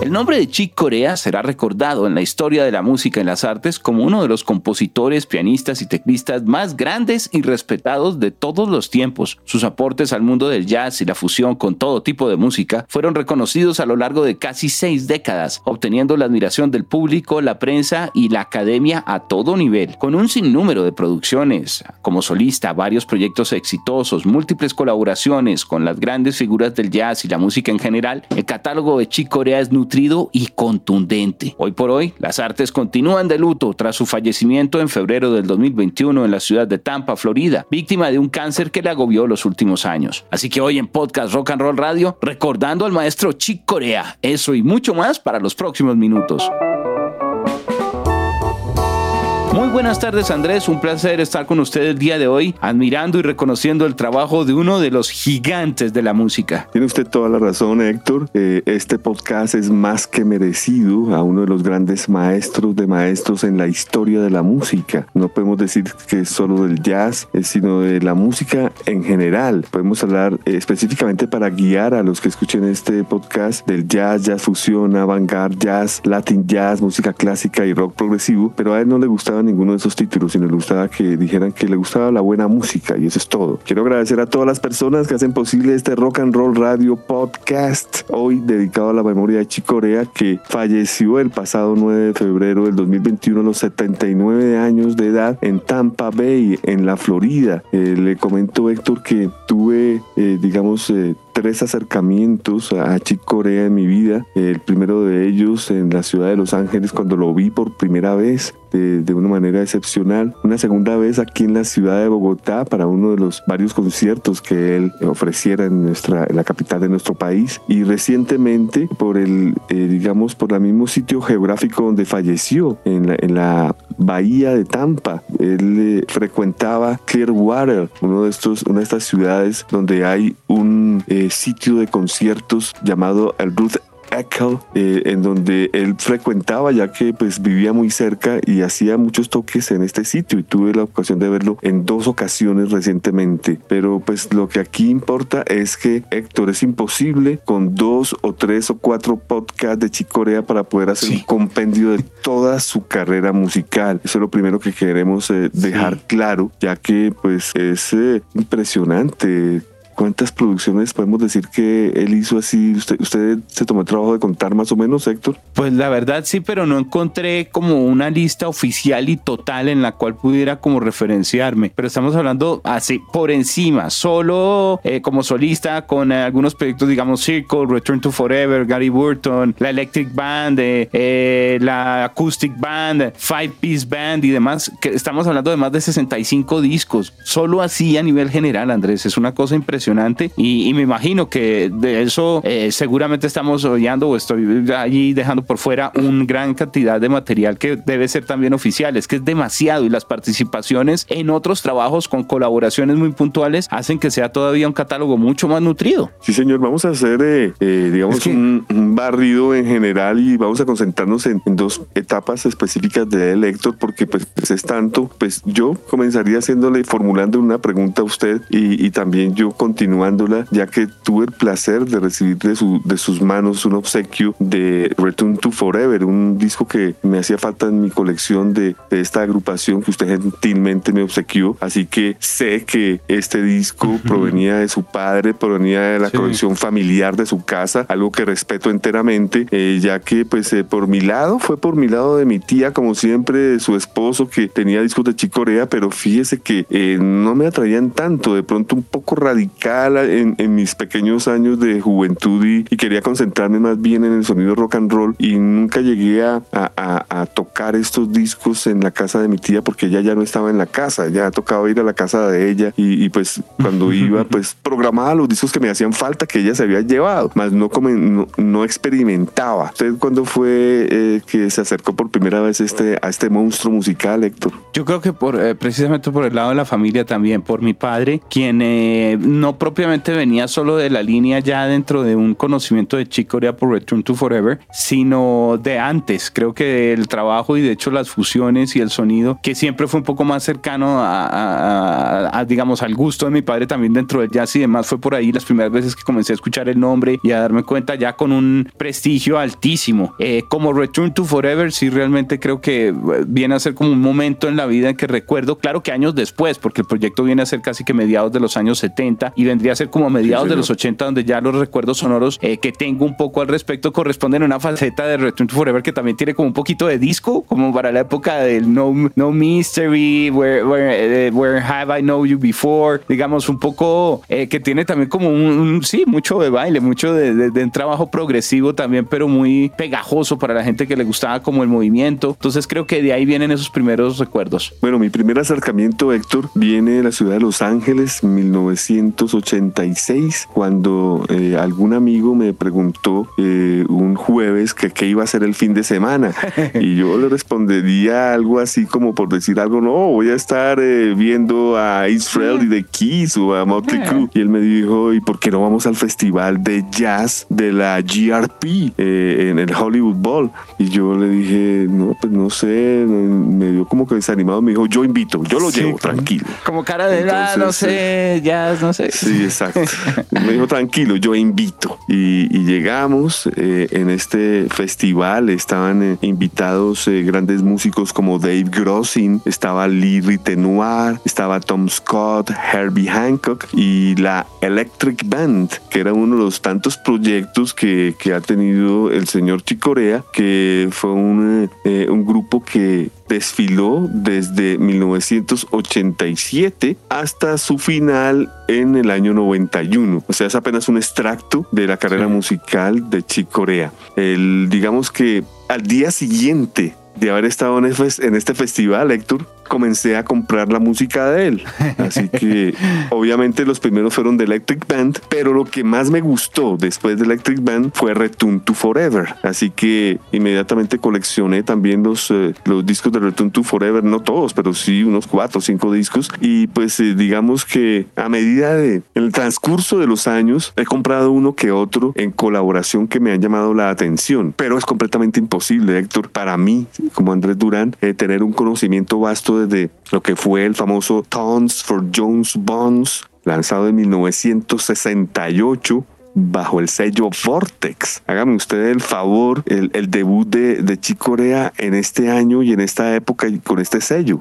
El nombre de Chick Corea será recordado en la historia de la música y las artes como uno de los compositores, pianistas y teclistas más grandes y respetados de todos los tiempos. Sus aportes al mundo del jazz y la fusión con todo tipo de música fueron reconocidos a lo largo de casi seis décadas, obteniendo la admiración del público, la prensa y la academia a todo nivel, con un sinnúmero de producciones. Como solista, varios proyectos exitosos, múltiples colaboraciones con las grandes figuras del jazz y la música en general, el catálogo de Chick Corea es nutrido y contundente. Hoy por hoy, las artes continúan de luto tras su fallecimiento en febrero del 2021 en la ciudad de Tampa, Florida, víctima de un cáncer que le agobió los últimos años. Así que hoy en Podcast Rock and Roll Radio, recordando al maestro Chick Corea, eso y mucho más para los próximos minutos. Muy buenas tardes Andrés, un placer estar con usted el día de hoy, admirando y reconociendo el trabajo de uno de los gigantes de la música. Tiene usted toda la razón Héctor, eh, este podcast es más que merecido a uno de los grandes maestros de maestros en la historia de la música. No podemos decir que es solo del jazz, sino de la música en general. Podemos hablar eh, específicamente para guiar a los que escuchen este podcast del jazz, jazz fusión, avant-garde, jazz, latin jazz, música clásica y rock progresivo, pero a él no le gustaba ninguno de esos títulos, sino le gustaba que dijeran que le gustaba la buena música y eso es todo. Quiero agradecer a todas las personas que hacen posible este Rock and Roll Radio Podcast, hoy dedicado a la memoria de Chicorea, que falleció el pasado 9 de febrero del 2021 a los 79 años de edad en Tampa Bay, en la Florida. Eh, le comento Héctor que tuve, eh, digamos, eh, tres acercamientos a Chick Corea en mi vida. El primero de ellos en la ciudad de Los Ángeles cuando lo vi por primera vez de, de, una manera excepcional. Una segunda vez aquí en la ciudad de Bogotá para uno de los varios conciertos que él ofreciera en, nuestra, en la capital de nuestro país. Y recientemente por el, eh, digamos, por el mismo sitio geográfico donde falleció, en la, en la bahía de Tampa. Él eh, frecuentaba Clearwater, uno de estos, una de estas ciudades donde hay un eh, sitio de conciertos llamado el Ruth Echo, eh, en donde él frecuentaba ya que pues vivía muy cerca y hacía muchos toques en este sitio y tuve la ocasión de verlo en dos ocasiones recientemente. Pero pues lo que aquí importa es que Héctor es imposible con dos o tres o cuatro podcasts de Chicorea para poder hacer sí. un compendio de toda su carrera musical. Eso es lo primero que queremos eh, dejar sí. claro, ya que pues es eh, impresionante ¿Cuántas producciones podemos decir que él hizo así? ¿Usted, ¿Usted se tomó el trabajo de contar más o menos, Héctor? Pues la verdad sí, pero no encontré como una lista oficial y total en la cual pudiera como referenciarme. Pero estamos hablando así por encima, solo eh, como solista con eh, algunos proyectos, digamos, Circle, Return to Forever, Gary Burton, la Electric Band, eh, la Acoustic Band, Five Piece Band y demás. Que estamos hablando de más de 65 discos. Solo así a nivel general, Andrés. Es una cosa impresionante y, y, me imagino que de eso eh, seguramente estamos oyendo o estoy allí dejando por fuera una gran cantidad de material que debe ser también oficial, es que es demasiado y las participaciones en otros trabajos con colaboraciones muy puntuales hacen que sea todavía un catálogo mucho más nutrido. Sí, señor, vamos a hacer, eh, eh, digamos, es que... un, un, barrido en general y vamos a concentrarnos en, en dos etapas específicas de Elector porque pues es tanto, pues yo comenzaría haciéndole, formulando una pregunta a usted y, y también yo con continuándola, ya que tuve el placer de recibir de, su, de sus manos un obsequio de Return to Forever, un disco que me hacía falta en mi colección de, de esta agrupación que usted gentilmente me obsequió. Así que sé que este disco uh -huh. provenía de su padre, provenía de la sí. colección familiar de su casa, algo que respeto enteramente, eh, ya que pues eh, por mi lado, fue por mi lado de mi tía, como siempre, de su esposo que tenía discos de Chicorea, pero fíjese que eh, no me atraían tanto, de pronto un poco radical en, en, mis pequeños años de juventud y, y, quería concentrarme más bien en el sonido rock and roll y nunca llegué a, a, a, tocar estos discos en la casa de mi tía porque ella ya no estaba en la casa, ya tocaba ir a la casa de ella y, pues cuando iba pues programaba los discos que me hacían falta que ella se había llevado, más no, como, no, experimentaba. ¿Usted cuándo fue eh, que se acercó por primera vez este, a este monstruo musical, Héctor? Yo creo que por, eh, precisamente por el lado de la familia también, por mi padre, quien eh, no propiamente venía solo de la línea ya dentro de un conocimiento de Chick Corea por Return to Forever, sino de antes. Creo que el trabajo y de hecho las fusiones y el sonido, que siempre fue un poco más cercano a, digamos, al gusto de mi padre también dentro del jazz y demás, fue por ahí las primeras veces que comencé a escuchar el nombre y a darme cuenta ya con un prestigio altísimo. Eh, como Return to Forever, sí realmente creo que eh, viene a ser como un momento en la vida en que recuerdo, claro que años después, porque el proyecto viene a ser casi que mediados de los años 70 y vendría a ser como mediados de los 80, donde ya los recuerdos sonoros eh, que tengo un poco al respecto corresponden a una faceta de Return to Forever que también tiene como un poquito de disco, como para la época del No, no Mystery, where, where, Have I Know You Before, digamos, un poco que tiene también como un, sí, mucho de baile, mucho de, de, un trabajo progresivo también, pero muy pegajoso para la gente que le gustaba como el movimiento. Entonces creo que de ahí vienen esos primeros recuerdos. Bueno, mi primer acercamiento, Héctor, viene de la ciudad de Los Ángeles, 1986, cuando eh, algún amigo me preguntó eh, un jueves que qué iba a ser el fin de semana. y yo le respondería algo así como por decir algo, no, voy a estar eh, viendo a Israel y The Keys o a Motley Crue. Y él me dijo, ¿y por qué no vamos al festival de jazz de la GRP en el Hollywood Bowl? Y yo le dije, no, pues no sé, me dio como que desanimado, me dijo, yo invito, yo lo llevo, tranquilo. Como cara de, ah, no sé, ya, no sé. Sí, exacto. me dijo, tranquilo, yo invito. Y, llegamos eh, en este festival, estaban eh, invitados eh, grandes músicos como Dave Grossin, estaba Lee Ritenoir, estaba Tom Scott, Herbie Hancock y la Electric Band, que era uno de los tantos proyectos que, que ha tenido el señor Chicorea, que fue un, un grupo que desfiló desde 1987 hasta su final en el año 91. O sea, es apenas un extracto de la carrera musical de Chick Corea. El, digamos que al día siguiente de haber estado en este festival, Héctor, comencé a comprar la música de él. Así que obviamente los primeros fueron de Electric Band, pero lo que más me gustó después de Electric Band fue Return to Forever. Así que inmediatamente coleccioné también los, eh, los discos de Return to Forever, no todos, pero sí unos cuatro o cinco discos. Y pues eh, digamos que a medida de en el transcurso de los años he comprado uno que otro en colaboración que me han llamado la atención, pero es completamente imposible, Héctor, para mí, como Andrés Durán, eh, tener un conocimiento vasto de lo que fue el famoso Tons for Jones Bonds, lanzado en 1968 bajo el sello Vortex. Hágame usted el favor, el, debut de, de Chicorea en este año y en esta época y con este sello.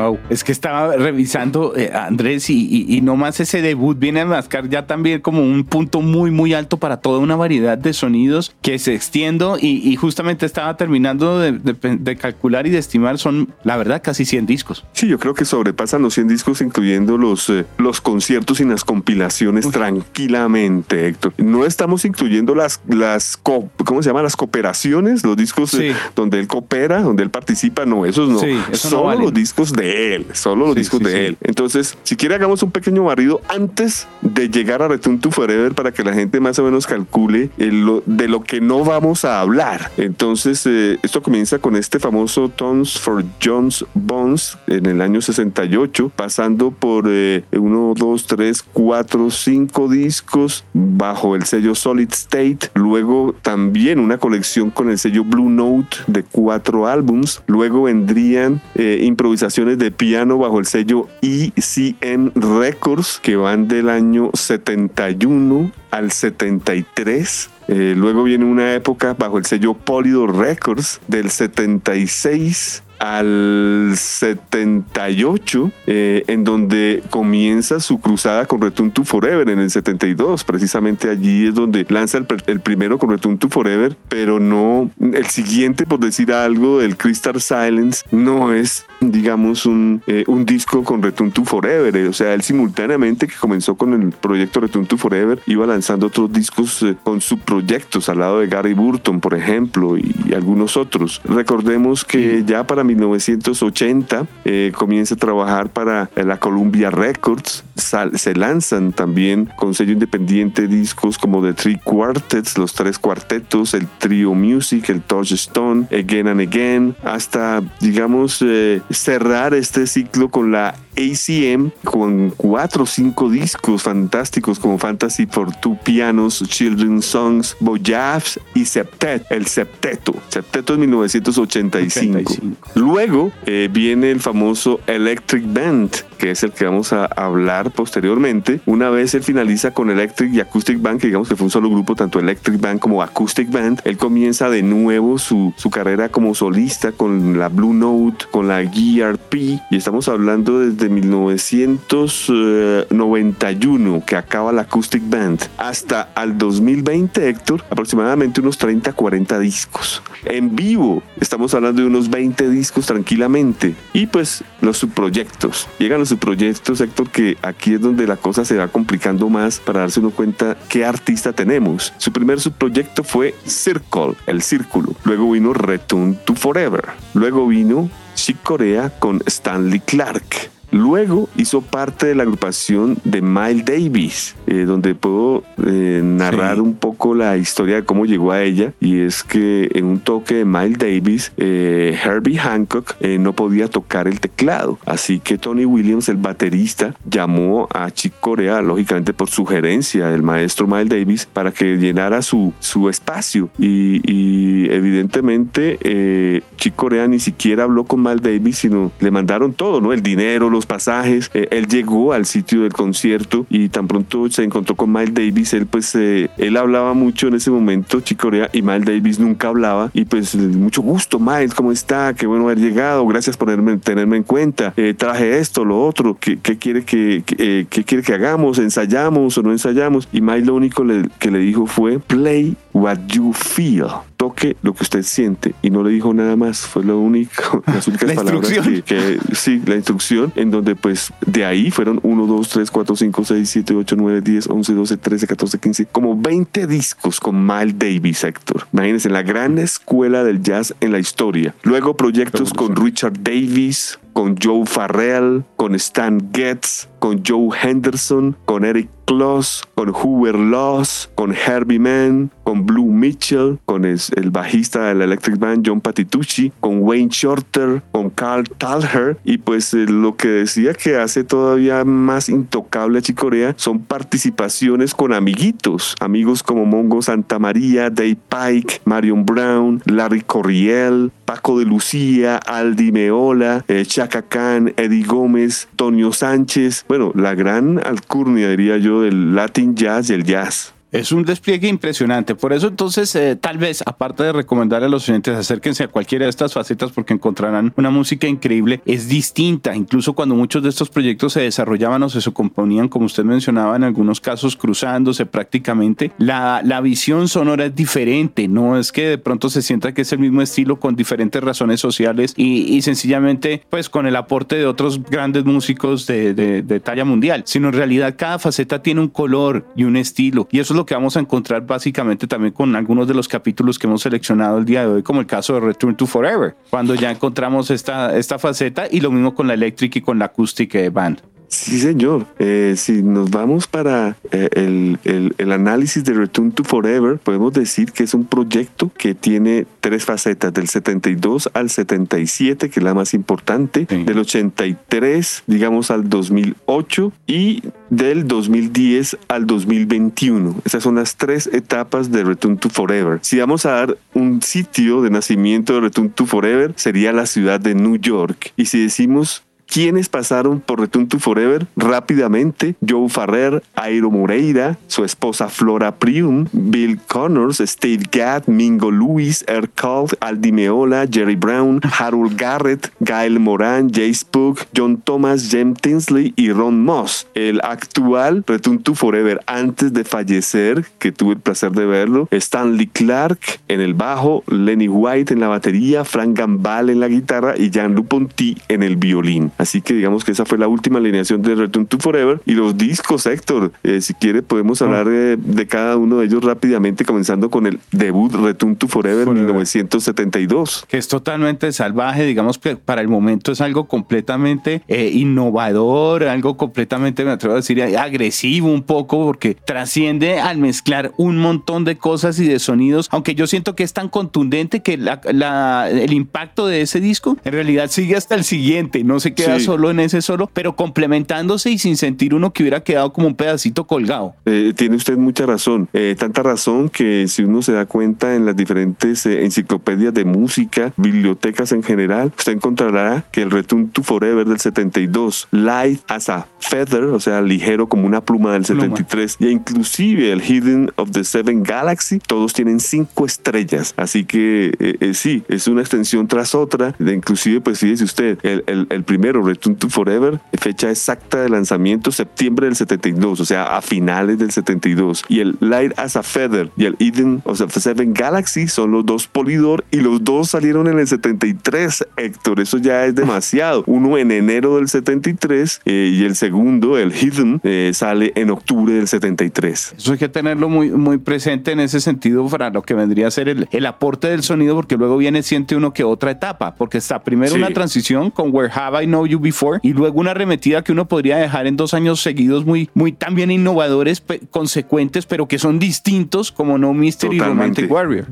Wow, es que estaba revisando eh, Andrés y, y, no más ese debut viene a mascar ya también como un punto muy muy alto para toda una variedad de sonidos que se extiendo y, justamente estaba terminando de, calcular y de estimar son la verdad casi 100 discos. Sí, yo creo que sobrepasan los 100 discos incluyendo los, eh, los conciertos y las compilaciones tranquilamente, Héctor. No estamos incluyendo las, las ¿cómo se llama? Las cooperaciones, los discos eh, donde él coopera, donde él participa, no, esos no. Sí, Solo los discos de de él, solo los discos de él. Entonces, si quiere hagamos un pequeño barrido antes de llegar a Return to Forever para que la gente más o menos calcule de lo que no vamos a hablar. Entonces, eh, esto comienza con este famoso Tones for Jones Bones en el año 68, pasando por 1, 2, 3, 4, 5 discos bajo el sello Solid State, luego también una colección con el sello Blue Note de cuatro álbums, luego vendrían eh, improvisaciones de piano bajo el sello ECN Records que van del año 71 al 73. Eh, luego viene una época bajo el sello Polydor Records del 76 al 78, eh, en donde comienza su cruzada con Return to Forever en el 72. Precisamente allí es donde lanza el, el primero con Return to Forever, pero no el siguiente, por decir algo, el Crystal Silence, no es, digamos, un, eh, un disco con Return to Forever. Eh, o sea, él simultáneamente que comenzó con el proyecto Return to Forever, iba lanzando otros discos con subproyectos al lado de Gary Burton, por ejemplo, y, algunos otros. Recordemos que ya para 1980 eh, comienza a trabajar para la Columbia Records. Se lanzan también con sello independiente discos como The Three Quartets, los tres cuartetos, el Trio Music, el Touchstone, Again and Again, hasta, digamos, eh, cerrar este ciclo con la ACM con cuatro o cinco discos fantásticos como Fantasy for Two Pianos, Children's Songs, Boyavs y Septet, el Septeto. Septeto es 1985. Luego eh, viene el famoso Electric Band, que es el que vamos a hablar posteriormente. Una vez él finaliza con Electric y Acoustic Band, que digamos que fue un solo grupo, tanto Electric Band como Acoustic Band, él comienza de nuevo su, su carrera como solista con la Blue Note, con la GRP, y estamos hablando desde 1991 que acaba la Acoustic Band hasta al 2020, Héctor, aproximadamente unos 30, 40 discos. En vivo estamos hablando de unos 20 discos tranquilamente. Y pues los subproyectos. Llegan los subproyectos, Héctor, que aquí es donde la cosa se va complicando más para darse uno cuenta qué artista tenemos. Su primer subproyecto fue Circle, el círculo. Luego vino Return to Forever. Luego vino Chick Corea con Stanley Clark. Luego hizo parte de la agrupación de Miles Davis, eh, donde puedo eh, narrar un poco la historia de cómo llegó a ella. Y es que en un toque de Miles Davis, eh, Herbie Hancock no podía tocar el teclado. Así que Tony Williams, el baterista, llamó a Chick Corea, lógicamente por sugerencia del maestro Miles Davis, para que llenara su, su espacio. Y, y evidentemente Chick Corea ni siquiera habló con Miles Davis, sino le mandaron todo, ¿no? El dinero, los pasajes. Eh, él llegó al sitio del concierto y tan pronto se encontró con Miles Davis. Él pues eh, él hablaba mucho en ese momento, Chicorea, y Miles Davis nunca hablaba. Y pues mucho gusto, Miles, ¿cómo está? Qué bueno haber llegado. Gracias por tenerme, en cuenta. Eh, traje esto, lo otro. ¿Qué, quiere que, qué quiere que hagamos? ¿Ensayamos o no ensayamos? Y Miles lo único que le dijo fue play what you feel. Toque lo que usted siente. Y no le dijo nada más. Fue lo único las únicas palabras que, sí la instrucción en donde pues de ahí fueron 1 2 3 4 5 6 7 8 9 10 11 12 13 14 15 como 20 discos con Miles Davis Héctor. Imagínense la gran escuela del jazz en la historia. Luego proyectos con Richard Davis con Joe Farrell, con Stan Getz, con Joe Henderson, con Eric Kloss, con Hoover Loss, con Herbie Mann, con Blue Mitchell, con el, bajista de la Electric Band John Patitucci, con Wayne Shorter, con Carl Talher y pues eh, lo que decía que hace todavía más intocable a Chicorea son participaciones con amiguitos, amigos como Mongo Santa María, Dave Pike, Marion Brown, Larry Corriel, Paco de Lucía, Aldi Meola, eh, Chaka Khan, Eddie Gómez, Tonio Sánchez, bueno, la gran alcurnia diría yo del Latin Jazz y el jazz. Es un despliegue impresionante. Por eso entonces, eh, tal vez, aparte de recomendarle a los oyentes, acérquense a cualquiera de estas facetas porque encontrarán una música increíble. Es distinta. Incluso cuando muchos de estos proyectos se desarrollaban o se componían, como usted mencionaba, en algunos casos cruzándose prácticamente, la, la visión sonora es diferente. No es que de pronto se sienta que es el mismo estilo con diferentes razones sociales y, y sencillamente, pues con el aporte de otros grandes músicos de, de, de talla mundial, sino en realidad cada faceta tiene un color y un estilo. Y eso es que vamos a encontrar básicamente también con algunos de los capítulos que hemos seleccionado el día de hoy, como el caso de Return to Forever, cuando ya encontramos esta, esta faceta y lo mismo con la Electric y con la Acoustic Band. Sí, señor. Eh, si nos vamos para eh, el, el, análisis de Return to Forever, podemos decir que es un proyecto que tiene tres facetas, del 72 al 77, que es la más importante, del 83, digamos, al 2008 y del 2010 al 2021. Esas son las tres etapas de Return to Forever. Si vamos a dar un sitio de nacimiento de Return to Forever, sería la ciudad de New York. Y si decimos ¿quiénes pasaron por Return to Forever? Rápidamente, Joe Farrer, Airo Moreira, su esposa Flora Prium, Bill Connors, Steve Gadd, Mingo Lewis, Eric Cole, Aldi Meola, Jerry Brown, Harold Garrett, Gail Moran, Jay Spook, John Thomas, Jem Tinsley y Ron Moss. El actual Return to Forever antes de fallecer, que tuve el placer de verlo, Stanley Clark en el bajo, Lenny White en la batería, Frank Gambale en la guitarra y Jean-Luc Ponty en el violín. Así que digamos que esa fue la última alineación de Return to Forever. Y los discos, Héctor, eh, si quiere podemos hablar de, de, cada uno de ellos rápidamente, comenzando con el debut Return to Forever, en 1972. Que es totalmente salvaje, digamos que para el momento es algo completamente eh, innovador, algo completamente, me atrevo a decir, agresivo un poco, porque trasciende al mezclar un montón de cosas y de sonidos, aunque yo siento que es tan contundente que la, el impacto de ese disco en realidad sigue hasta el siguiente, no se queda solo en ese solo, pero complementándose y sin sentir uno que hubiera quedado como un pedacito colgado. Eh, tiene usted mucha razón, eh, tanta razón que si uno se da cuenta en las diferentes eh, enciclopedias de música, bibliotecas en general, usted encontrará que el Return to Forever del 72, Light as a Feather, o sea, ligero como una pluma del 73, y inclusive el Hidden of the Seven Galaxy, todos tienen cinco estrellas, así que sí, es una extensión tras otra, de inclusive pues fíjese usted, el, el, el primero, Return to Forever, fecha exacta de lanzamiento septiembre del 72, o sea, a finales del 72. Y el Light as a Feather y el Eden of the Seven Galaxy son los dos Polydor y los dos salieron en el 73, Héctor. Eso ya es demasiado. Uno en enero del 73 eh, y el segundo, el Hidden, eh, sale en octubre del 73. Eso hay que tenerlo muy, muy presente en ese sentido para lo que vendría a ser el, el aporte del sonido, porque luego viene, siente uno que otra etapa, porque está primero una transición con Where Have I Know You Before y luego una arremetida que uno podría dejar en dos años seguidos muy, muy también innovadores, consecuentes, pero que son distintos como No Mystery y Romantic Warrior.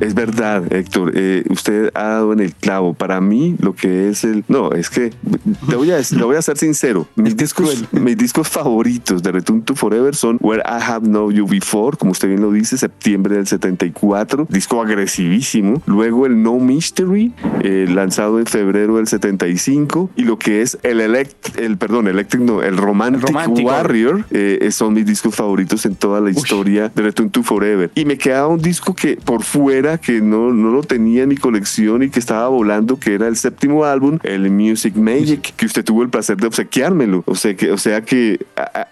Es verdad, Héctor. Eh, usted ha dado en el clavo. Para mí, lo que es el. No, es que. Te voy a, voy a ser sincero. Mis discos, mis discos favoritos de Return to Forever son Where I Have Known You Before, como usted bien lo dice, septiembre del 74. Disco agresivísimo. Luego el No Mystery, eh, lanzado en febrero del 75. Y lo que es el Elect. El, perdón, Electric, no, el Romantic, Warrior. Eh, son mis discos favoritos en toda la historia de Return to Forever. Y me quedaba un disco que por fuera que no, no lo tenía en mi colección y que estaba volando, que era el séptimo álbum, el Music Magic, que usted tuvo el placer de obsequiármelo. O sea que, o sea que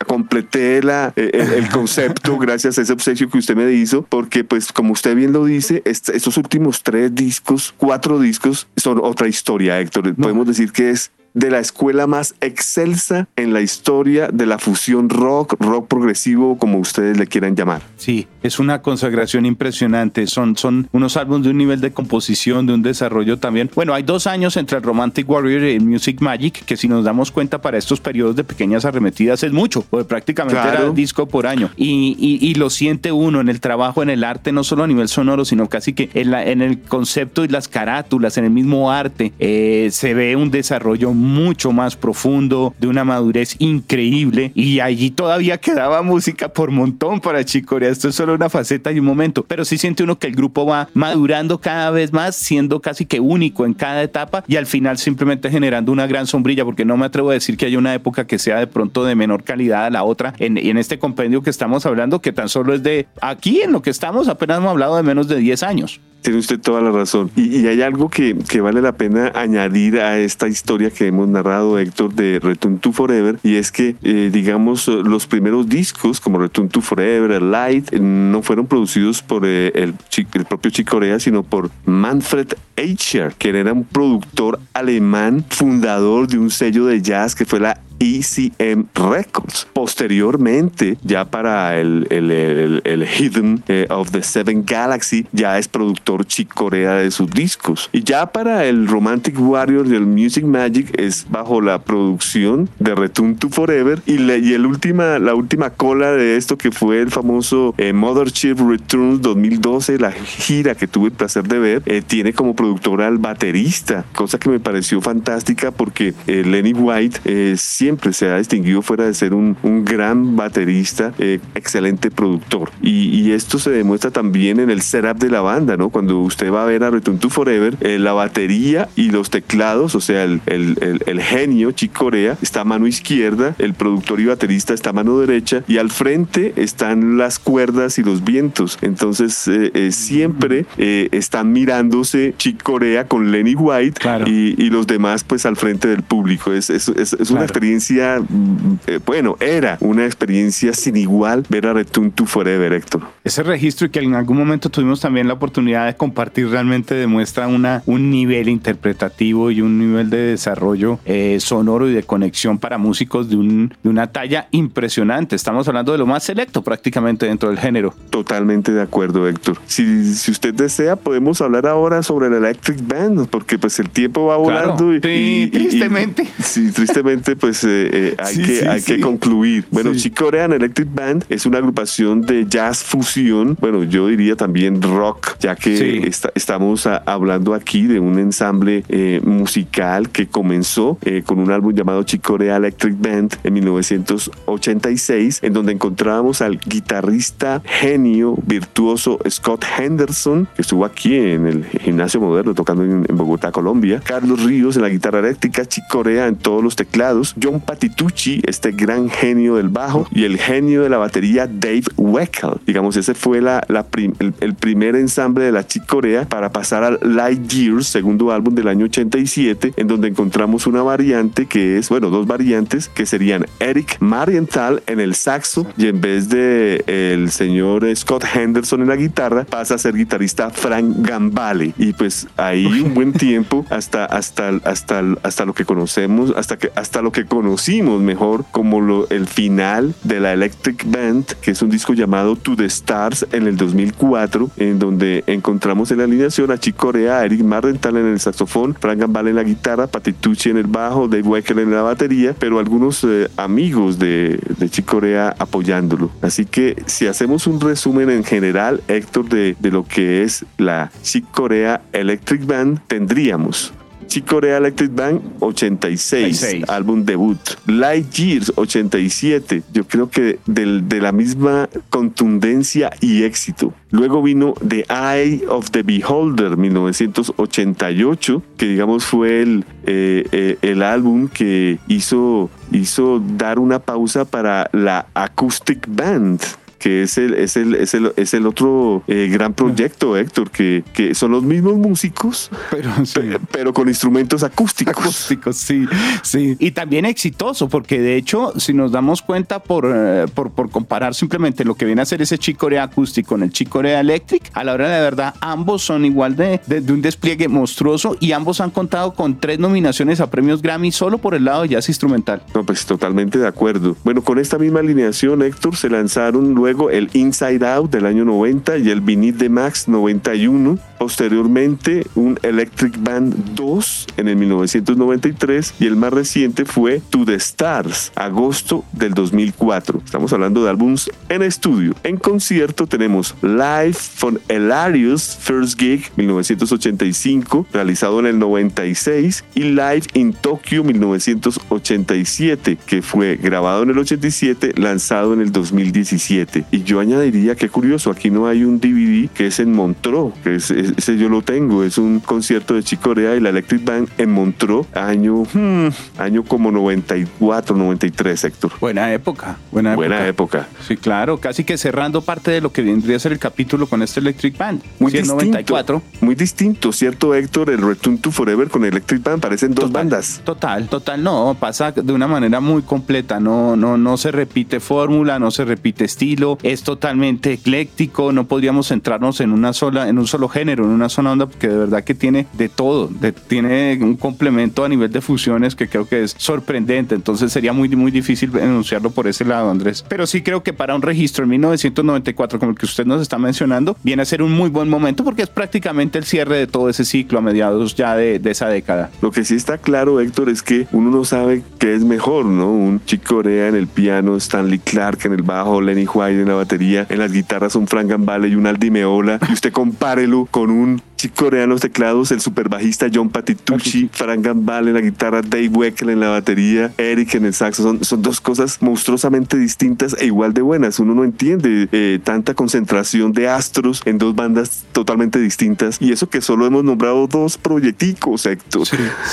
completé la, e, e, el, concepto gracias a ese obsequio que usted me hizo, porque pues como usted bien lo dice, estos últimos tres discos, cuatro discos, son otra historia, Héctor. Podemos decir que es de la escuela más excelsa en la historia de la fusión rock, rock progresivo, como ustedes le quieran llamar. Sí, es una consagración impresionante. Son, son unos álbumes de un nivel de composición, de un desarrollo también. Bueno, hay dos años entre el Romantic Warrior y el Music Magic, que si nos damos cuenta para estos periodos de pequeñas arremetidas es mucho, porque prácticamente era disco por año. Y, y, lo siente uno en el trabajo, en el arte, no solo a nivel sonoro, sino casi que en, la, en el concepto y las carátulas, en el mismo arte, eh, se ve un desarrollo mucho más profundo, de una madurez increíble y allí todavía quedaba música por montón para Chicorea. Esto es solo una faceta y un momento, pero sí siente uno que el grupo va madurando cada vez más, siendo casi que único en cada etapa y al final simplemente generando una gran sombrilla, porque no me atrevo a decir que haya una época que sea de pronto de menor calidad a la otra en, en este compendio que estamos hablando, que tan solo es de aquí en lo que estamos, apenas hemos hablado de menos de 10 años. Tiene usted toda la razón. Y, hay algo que, que, vale la pena añadir a esta historia que hemos narrado, Héctor, de Return to Forever, y es que, eh, digamos, los primeros discos, como Return to Forever, Light, no fueron producidos por eh, el, el, propio Chico Corea, sino por Manfred Eicher, que era un productor alemán, fundador de un sello de jazz que fue la ECM Records. Posteriormente, ya para el, el, el, Hidden eh, of the Seven Galaxy, ya es productor Chick Corea de sus discos. Y ya para el Romantic Warrior y el Music Magic es bajo la producción de Return to Forever. Y, y el última, la última cola de esto que fue el famoso eh, Mothership Returns 2012, la gira que tuve el placer de ver, eh, tiene como productor al baterista, cosa que me pareció fantástica porque Lenny White siempre siempre se ha distinguido fuera de ser un, un gran baterista, eh, excelente productor. Y, y, esto se demuestra también en el setup de la banda, ¿no? Cuando usted va a ver a Return to Forever, eh, la batería y los teclados, o sea, el, el, el, el genio Chick Corea está a mano izquierda, el productor y baterista está a mano derecha y al frente están las cuerdas y los vientos. Entonces eh, eh, siempre eh, están mirándose Chick Corea con Lenny White y, y, los demás pues al frente del público. Es, es, es, es una experiencia, mm, bueno, era una experiencia sin igual ver a Return to Forever, Héctor. Ese registro y que en algún momento tuvimos también la oportunidad de compartir realmente demuestra una, un nivel interpretativo y un nivel de desarrollo sonoro y de conexión para músicos de, un, de una talla impresionante. Estamos hablando de lo más selecto prácticamente dentro del género. Totalmente de acuerdo, Héctor. Si, si usted desea, podemos hablar ahora sobre el Electric Band, porque pues el tiempo va volando. Claro. Y, sí, y, tristemente. Y, sí, tristemente, pues eh, eh, hay, sí, que, sí, hay que concluir. Bueno, Chick Corean Electric Band es una agrupación de jazz fusión, bueno, yo diría también rock, ya que está, estamos a, hablando aquí de un ensamble eh, musical que comenzó eh, con un álbum llamado Chick Corea Electric Band en 1986, en donde encontrábamos al guitarrista genio, virtuoso Scott Henderson, que estuvo aquí en el gimnasio moderno tocando en, en Bogotá, Colombia, Carlos Ríos en la guitarra eléctrica, Chick Corea en todos los teclados, John Patitucci, este gran genio del bajo, y el genio de la batería Dave Weckl. Digamos, ese fue la, la prim, el, el, primer ensamble de la Chick Corea para pasar al Light Years, segundo álbum del año 87, en donde encontramos una variante que es, bueno, dos variantes que serían Eric Marienthal en el saxo y en vez de el señor Scott Henderson en la guitarra pasa a ser guitarrista Frank Gambale y pues ahí un buen tiempo hasta hasta hasta hasta lo que conocemos hasta que hasta lo que conocimos mejor como lo, el final de la Electric Band que es un disco llamado To the Stars en el 2004 en donde encontramos en la alineación a Chick Corea, Eric Marienthal en el saxofón, Frank Gambale en la guitarra, Patitucci en el bajo, Dave Weckl en la batería, pero algunos eh, amigos de, de Chick Corea apoyándolo. Así que si hacemos un resumen en general, Héctor, de, de lo que es la Chick Corea Electric Band, tendríamos Chick Corea Electric Band 86, 86, álbum debut. Light Years 87, yo creo que de la misma contundencia y éxito. Luego vino The Eye of the Beholder 1988, que digamos fue el, eh, eh, el álbum que hizo, hizo dar una pausa para la Acoustic Band que es el, es el, es el, es el otro eh, gran proyecto, Héctor, que, que son los mismos músicos, pero, sí. pero con instrumentos acústicos. Acústicos, sí, sí. Y también exitoso, porque de hecho, si nos damos cuenta por, eh, por, por comparar simplemente lo que viene a ser ese Chick Corea acústico con el Chick Corea Electric, a la hora de verdad, ambos son igual de, de, de un despliegue monstruoso y ambos han contado con tres nominaciones a premios Grammy solo por el lado de jazz instrumental. No, pues totalmente de acuerdo. Bueno, con esta misma alineación, Héctor, se lanzaron luego luego el Inside Out del año 90 y el Vinit de Max 91. Posteriormente un Electric Band 2 en el 1993 y el más reciente fue To the Stars, agosto del 2004. Estamos hablando de álbums en estudio. En concierto tenemos Live from Elarius First Gig 1985, realizado en el 96 y Live in Tokyo 1987, que fue grabado en el 87, lanzado en el 2017. Y yo añadiría que curioso, aquí no hay un DVD que es en Montreux, que es, es, ese yo lo tengo, es un concierto de Chick Corea y la Electric Band en Montreux, año, hmm, año como 94, 93, Héctor. Buena época, buena, buena época. época. Sí, claro, casi que cerrando parte de lo que vendría a ser el capítulo con este Electric Band. Muy distinto, 94. Muy distinto, ¿cierto, Héctor? El Return to Forever con Electric Band parecen dos total, bandas. Total, total, no, pasa de una manera muy completa, no, no, no se repite fórmula, no se repite estilo, es totalmente ecléctico, no podríamos centrarnos en una sola, en un solo género, en una sola onda, porque de verdad que tiene de todo, de, tiene un complemento a nivel de fusiones que creo que es sorprendente, entonces sería muy, muy difícil enunciarlo por ese lado, Andrés. Pero sí creo que para un registro en 1994, como el que usted nos está mencionando, viene a ser un muy buen momento porque es prácticamente el cierre de todo ese ciclo a mediados ya de, de esa década. Lo que sí está claro, Héctor, es que uno no sabe qué es mejor, ¿no? Un Chick Corea en el piano, Stanley Clark en el bajo, Lenny White en la batería, en las guitarras un Frank Gambale y un Aldi Meola, y usted compárelo con un Corea en los teclados, el super bajista John Patitucci, Frank Gambale en la guitarra, Dave Weckl en la batería, Eric en el saxo. Son, son dos cosas monstruosamente distintas e igual de buenas. Uno no entiende eh, tanta concentración de astros en dos bandas totalmente distintas. Y eso que solo hemos nombrado dos proyecticos, Héctor.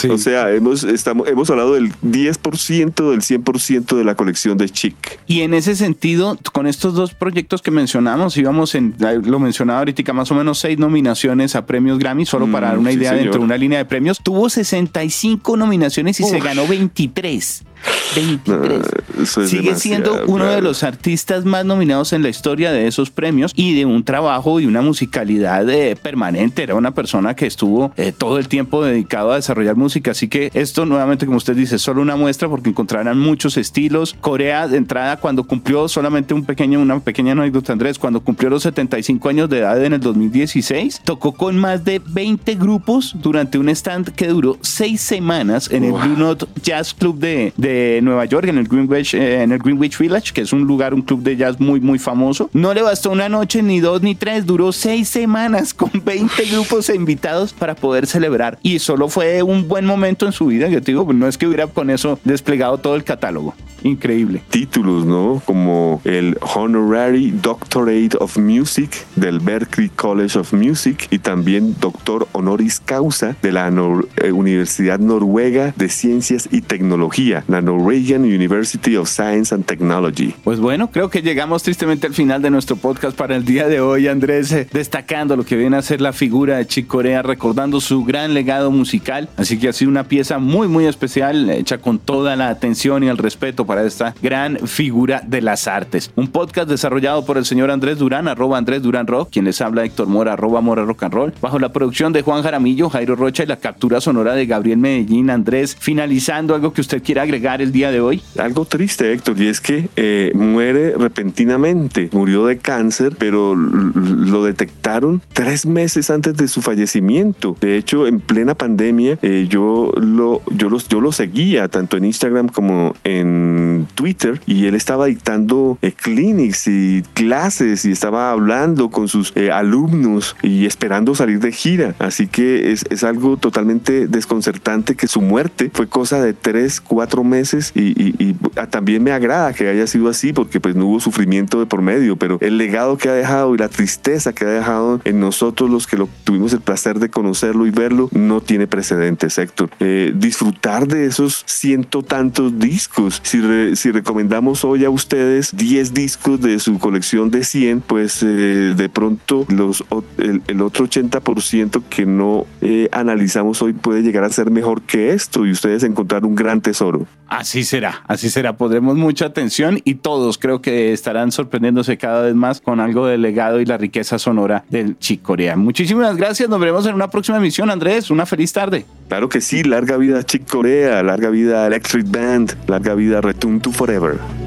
O sea, hemos, estamos, hemos hablado del 10% del 100% de la colección de Chic. Y en ese sentido, con estos dos proyectos que mencionamos, íbamos en, lo mencionaba ahorita, más o menos seis nominaciones a premios Grammy, solo para dar una mm, idea dentro de una línea de premios. Tuvo 65 nominaciones y se ganó 23. 23. Sigue siendo uno de los artistas más nominados en la historia de esos premios y de un trabajo y una musicalidad eh, permanente. Era una persona que estuvo eh, todo el tiempo dedicado a desarrollar música. Así que esto, nuevamente, como usted dice, solo una muestra porque encontrarán muchos estilos. Corea, de entrada, cuando cumplió solamente un pequeño, una pequeña anécdota, Andrés, cuando cumplió los 75 años de edad en el 2016, tocó con más de 20 grupos durante un stand que duró seis semanas en el Blue Note Jazz Club de de Nueva York, en el Greenwich, eh, en el Greenwich Village, que es un lugar, un club de jazz muy, muy famoso. No le bastó una noche, ni dos, ni tres, duró seis semanas con 20 grupos invitados para poder celebrar. Y solo fue un buen momento en su vida, yo te digo, no es que hubiera con eso desplegado todo el catálogo. Increíble. Títulos, ¿no? Como el Honorary Doctorate of Music del Berklee College of Music y también doctor honoris causa de la eh, Universidad Noruega de Ciencias y Tecnología, la Norwegian University of Science and Technology. Pues bueno, creo que llegamos tristemente al final de nuestro podcast para el día de hoy, Andrés, eh, destacando lo que viene a ser la figura de Chick Corea, recordando su gran legado musical. Así que ha sido una pieza muy, muy especial, hecha con toda la atención y el respeto para esta gran figura de las artes. Un podcast desarrollado por el señor Andrés Durán, arroba Andrés Durán Rock, quien les habla Héctor Mora, arroba Mora Rock and Roll, bajo la producción de Juan Jaramillo, Jairo Rocha y la captura sonora de Gabriel Medellín. Andrés, finalizando algo que usted quiera agregar el de hoy. Algo triste, Héctor, y es que eh, muere repentinamente. Murió de cáncer, pero lo detectaron tres meses antes de su fallecimiento. De hecho, en plena pandemia, eh, yo, lo, yo, los, yo lo seguía tanto en Instagram como en Twitter y él estaba dictando eh, clinics y clases y estaba hablando con sus eh, alumnos y esperando salir de gira. Así que es, es, algo totalmente desconcertante que su muerte fue cosa de tres, cuatro meses y, ah, también me agrada que haya sido así porque pues no hubo sufrimiento de por medio, pero el legado que ha dejado y la tristeza que ha dejado en nosotros los que lo tuvimos el placer de conocerlo y verlo no tiene precedentes, Héctor. Eh, disfrutar de esos ciento tantos discos, si si recomendamos hoy a ustedes 10 discos de su colección de 100, pues eh, de pronto los, el, otro 80% que no eh, analizamos hoy puede llegar a ser mejor que esto y ustedes encontrar un gran tesoro. Así será, así será. Podremos mucha atención y todos creo que estarán sorprendiéndose cada vez más con algo del legado y la riqueza sonora del Chicorea. Muchísimas gracias. Nos veremos en una próxima emisión, Andrés. Una feliz tarde. Claro que sí. Larga vida Chick Corea, larga vida Electric Band, larga vida Return to Forever.